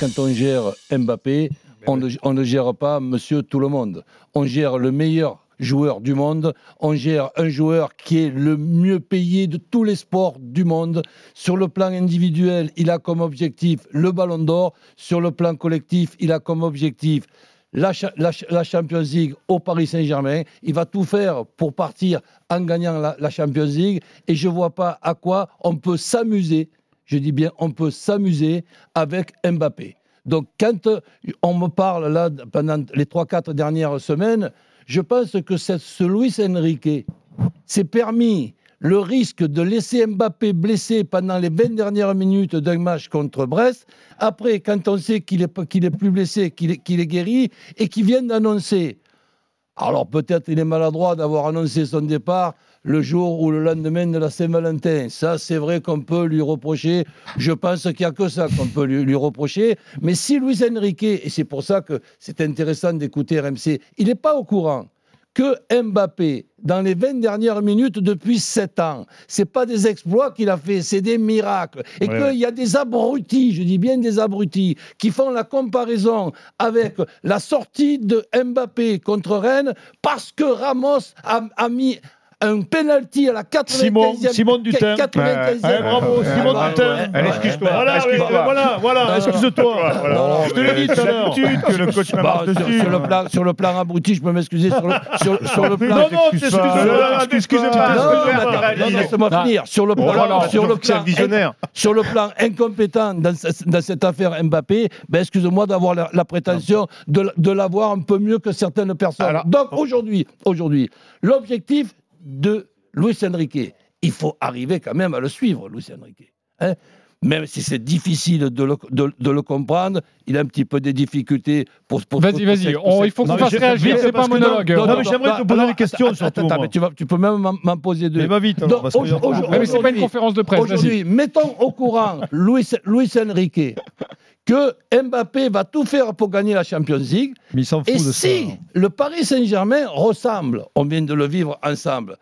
Quand on gère Mbappé, on ne, on ne gère pas monsieur tout le monde. On gère le meilleur joueur du monde. On gère un joueur qui est le mieux payé de tous les sports du monde. Sur le plan individuel, il a comme objectif le ballon d'or. Sur le plan collectif, il a comme objectif la Champions League au Paris Saint-Germain. Il va tout faire pour partir en gagnant la, la Champions League. Et je ne vois pas à quoi on peut s'amuser. Je dis bien, on peut s'amuser avec Mbappé. Donc, quand on me parle là pendant les 3-4 dernières semaines, je pense que ce Luis Enrique s'est permis le risque de laisser Mbappé blessé pendant les 20 dernières minutes d'un match contre Brest. Après, quand on sait qu'il est, plus blessé, qu'il est guéri, et qu'il vient d'annoncer. Alors peut-être il est maladroit d'avoir annoncé son départ le jour ou le lendemain de la Saint-Valentin. Ça, c'est vrai qu'on peut lui reprocher. Je pense qu'il n'y a que ça qu'on peut lui, lui reprocher. Mais si Luis Enrique, et c'est pour ça que c'est intéressant d'écouter RMC, il n'est pas au courant que Mbappé, dans les 20 dernières minutes depuis 7 ans, c'est pas des exploits qu'il a fait, c'est des miracles. Et Ouais, qu'il y a des abrutis, je dis bien des abrutis, qui font la comparaison avec la sortie de Mbappé contre Rennes parce que Ramos a, a mis un penalty à la 95e. Simon, Simon Dutin. 95e. Ouais, bravo, Ouais, Simon ouais, Dutin. ouais. Allez, excuse-toi. Voilà, excuse-toi. voilà, voilà, excuse-toi. Non, Je te l'ai dit tout à l'heure. L'habitude que le coach me Bah, sur, dessus. sur le plan, sur le plan abruti, je peux m'excuser sur le, sur, sur le plan. Non, non, pas. Excusez Non, laisse-moi Ah. finir. Sur le plan, Voilà, sur le plan, visionnaire. sur le plan incompétent dans, ce- dans cette affaire Mbappé, ben excuse-moi d'avoir la, prétention de, l'avoir un peu mieux que certaines personnes. Donc aujourd'hui, aujourd'hui, l'objectif de Luis Enrique, il faut arriver quand même à le suivre, Luis Enrique. Hein même si c'est difficile de le, de- de le comprendre, il a un petit peu des difficultés pour. pour Vas-y, vas-y, il faut qu'on Non, fasse réagir, c'est pas un non, monologue. non, mais j'aimerais te poser alors, des questions, attends, surtout, attends, mais tu, vas- tu peux même m'en- poser deux. Mais va vite, alors, Donc, parce mais c'est pas une conférence de presse, vas-y. Aujourd'hui, mettons au courant Luis, Luis Enrique que Mbappé va tout faire pour gagner la Champions League. Mais il s'en fout Et de ça. si le Paris Saint-Germain ressemble, on vient de le vivre ensemble,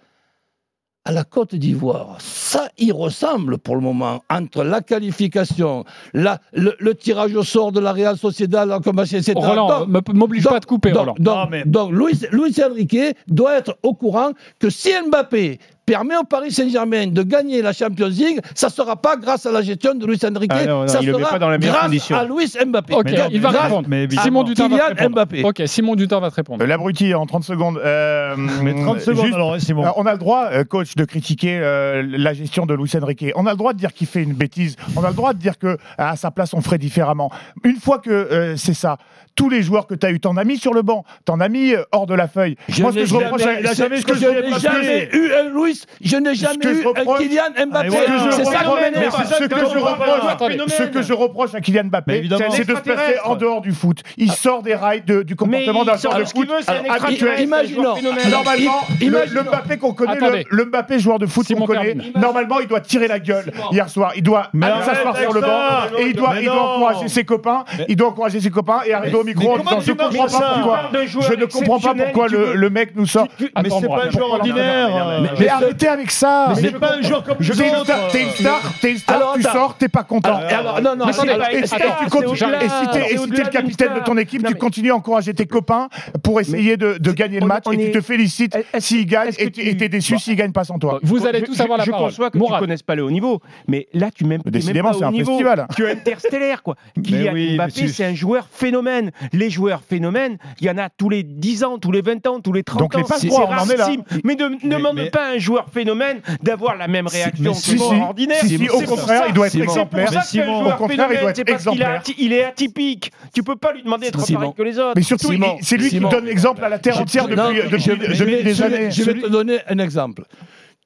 à la Côte d'Ivoire, ça y ressemble pour le moment, entre la qualification, la, le, le tirage au sort de la Real Sociedad, comme etc. Roland, m'oblige pas à te couper, donc, Roland. donc, Non, mais- donc Luis, Luis Enrique doit être au courant que si Mbappé permet au Paris Saint-Germain de gagner la Champions League, ça ne sera pas grâce à la gestion de Luis Enrique, Ah non, non, ça il le met sera pas dans meilleures grâce conditions. à Luis Mbappé. Ok, Mais non, il va grâce répondre. mais. Simon Dutin va répondre. Mbappé. Ok, Simon Dutin va te répondre. Euh, L'abruti en 30 secondes. Euh, Mais 30 secondes, juste- alors, Simon. Alors, on a le droit, euh, coach, de critiquer euh, la gestion de Luis Enrique. On a le droit de dire qu'il fait une bêtise. On a le droit de dire que à sa place, on ferait différemment. Une fois que euh, c'est ça, tous les joueurs que tu as eu, t'en as mis sur le banc, t'en as mis euh, hors de la feuille. Je Moi, ce que je reproche, jamais- à- ce jamais- que je je n'ai reproche- jamais eu un Luis, je n'ai jamais eu un Kylian Mbappé. Ah, voilà, c'est ça reproche- m'énerve. ce que je reproche, ce que je reproche à Kylian Mbappé, c'est de se placer en dehors du foot. Il sort des rails de- du comportement il d'un joueur de foot habituel. Imaginons. Normalement, le, Mbappé qu'on connaît, le, Mbappé joueur de foot qu'on connaît, normalement, il doit tirer la gueule hier soir. Il doit s'asseoir sur le banc et il doit, encourager ses copains. Il doit encourager ses copains et arriver au micro en disant Je comprends ça pas pourquoi. Je ne comprends pas pourquoi le, mec nous sort. Mais c'est pas un joueur ordinaire. Arrêtez avec ça. Mais c'est pas un joueur comme Je les t'es une autres. star, t'es une star, t'es une star, Alors, tu attends. sors, t'es pas content. Alors, alors, non, non, Mais attendez, pas- Et si t'es- le capitaine de star. ton équipe, Non, tu continues à encourager tes copains pour essayer de, de gagner le match et tu te félicites s'ils gagnent et tu- tu- et t'es déçu s'ils gagnent pas sans toi. Vous allez tous avoir la parole. Je conçois que tu connaisses pas le haut niveau, mais là tu m'aimes. Décidément, c'est un festival. Tu es interstellaire quoi. Kylian Mbappé, c'est- un joueur phénomène. Les joueurs phénomènes, il y en a tous les 10 ans, tous les 20 ans, tous les 30 Donc, les ans. passe C'est droits, on en est là. Mais ne demande pas un joueur phénomène d'avoir la même réaction que si, joueur ordinaire. si, au contraire, il doit être exemplaire. C'est pour ça Simon, joueur au contraire, il doit phénomène, être c'est parce qu'il est exemplaire. ati- il est atypique. Tu peux pas lui demander d'être pareil que les autres. Mais surtout, c'est lui qui donne l'exemple à la terre entière depuis, des années. Je vais te donner un exemple.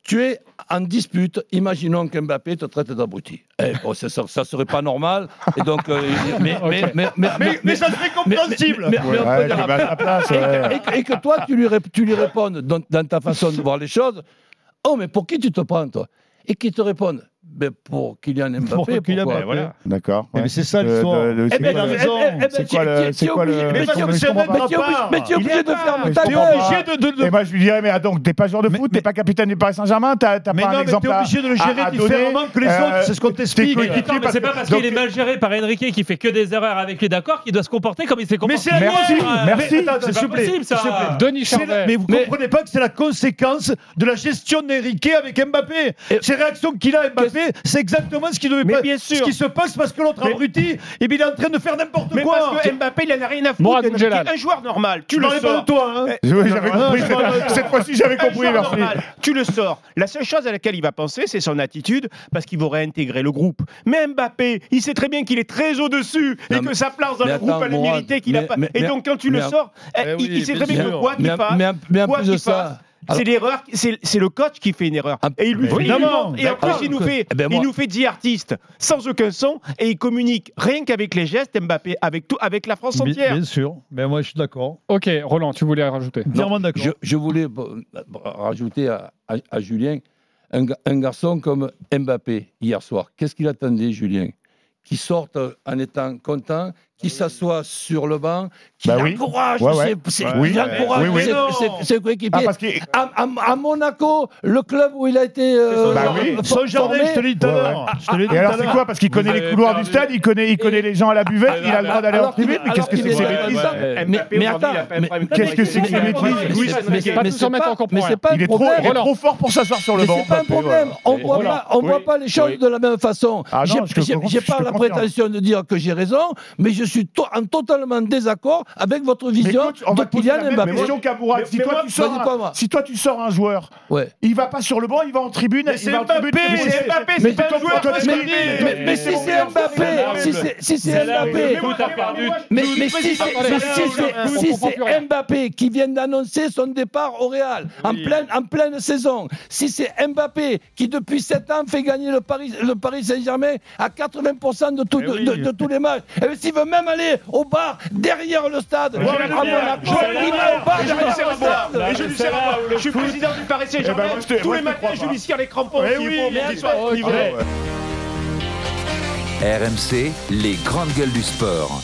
Tu es en dispute, imaginons qu'Mbappé te traite d'abruti. Eh, bon, ça, ça, ça serait pas normal. Et donc, euh, mais, mais, mais, mais, Mais, mais ça serait compréhensible. le et, que- et que toi, tu lui, tu lui répondes dans, dans ta façon de voir les choses Oh, mais pour qui tu te prends, toi? Et qu'il te réponde ben, Pour Kylian Mbappé. Pour Kylian Mbappé. voilà. D'accord. Mais ouais. c'est ça l'histoire. c'est ben, quoi le- raison. C'est quoi le- c'est quoi le- Mais c'est Mais tu es obligé- mais tu es Il obligé est de faire Mais ta je T'es obligé de. de- Et moi, je lui dirais, mais ah, donc, t'es pas joueur de Mais- foot, mais- t'es pas capitaine du Paris Saint-Germain, t'as t'as Mais pas un non, mais exemple t'es obligé de le gérer différemment que les euh, autres, c'est ce qu'on tes t'explique. mais c'est pas parce qu'il est mal géré par Enrique qui fait que des erreurs avec lui d'accord qu'il doit se comporter comme il s'est Mais comporté. c'est la Merci, guerre. merci. Mais C'est possible, ça. s'il vous plaît. Denis C'est Charvet. Mais vous Mais- comprenez pas que c'est la conséquence de la gestion d'Enrique avec Mbappé. Ces réactions qu'il a Mbappé, c'est exactement ce qui devait Mais pas. bien sûr. Ce qui se passe parce que l'autre abruti, et bien, il est en train de faire n'importe Mais quoi. parce que Mbappé, il en a rien à foutre. Boudjelal. Un joueur normal, tu le sors. de toi, hein. J'avais compris. toi. Cette fois-ci, j'avais Un compris, joueur merci. normal, tu le sors. La seule chose à laquelle il va penser, c'est son attitude, parce qu'il va réintégrer le groupe. Mais Mbappé, il sait très bien qu'il est très au-dessus et que sa place dans le groupe, elle est méritée qu'il a pas. et donc, quand tu le sors, eh, Eh il, sait très bien que quoi qu'il fasse, mais, mais en plus de ça. C'est l'erreur, c'est c'est le coach qui fait une erreur. Ah, Et il lui fait, et en plus il nous fait, Eh ben, il nous fait 10 artistes sans aucun son et il communique rien qu'avec les gestes Mbappé avec tout, avec la France entière. bien sûr. Mais moi, je suis d'accord. Ok, Roland, tu voulais rajouter. D'accord. Je, je voulais bon, rajouter à, à- à Julien un garçon comme Mbappé hier soir. Qu'est-ce qu'il attendait, Julien? Qui sorte en étant content, qui s'assoit sur le banc, qui Bah oui. encourage Ouais, ouais. ses, Ouais. Oui, encourage oui, oui. ses-. Ah, parce que. à, à- à Monaco, le club où il a été euh, Bah oui. formé, je te l'ai dit tout à l'heure. Et alors, c'est quoi Parce qu'il connaît les couloirs perdu. du stade, il connaît, il connaît les gens à la buvette, il a le droit d'aller en tribune. Mais qu'est-ce que c'est que ces bêtises mais- attends, qu'est-ce que c'est que ces mais- bêtises mais- en mettre pas- encore mais pour c'est un. pas Il est trop, problème. il est trop fort pour s'asseoir sur le Mais banc. c'est pas un problème. On voit Voilà. pas, on voit Oui. pas les choses Oui. de la même façon. Ah J'ai- pas la prétention de dire que j'ai raison, mais je suis to- en totalement désaccord avec votre vision coach, on de Kylian Mbappé. question Si toi tu sors un- pas moi. si toi tu sors un joueur, Ouais. il va pas sur le banc, il va en tribune, Mais c'est. Mbappé, C'est Mbappé, c'est pas un joueur Mais, si c'est Mbappé, si c'est si Mbappé, mais, si c'est Mbappé qui vient d'annoncer son départ au Real en pleine en pleine saison, si c'est Mbappé qui depuis 7 ans fait gagner le Paris le Paris Saint-Germain à 80% de, Eh tous les matchs, et s'il veut même aller au bar derrière le stade, Le Joël Bière, au bar je lui derrière le stade. Et je lui suis président du Paris Saint-Germain. Eh ben, Tous les matins, je lui serre les crampons. Eh oui, faut, bien qu'il sûr. soit livré. Ah ouais. RMC, les grandes gueules du sport.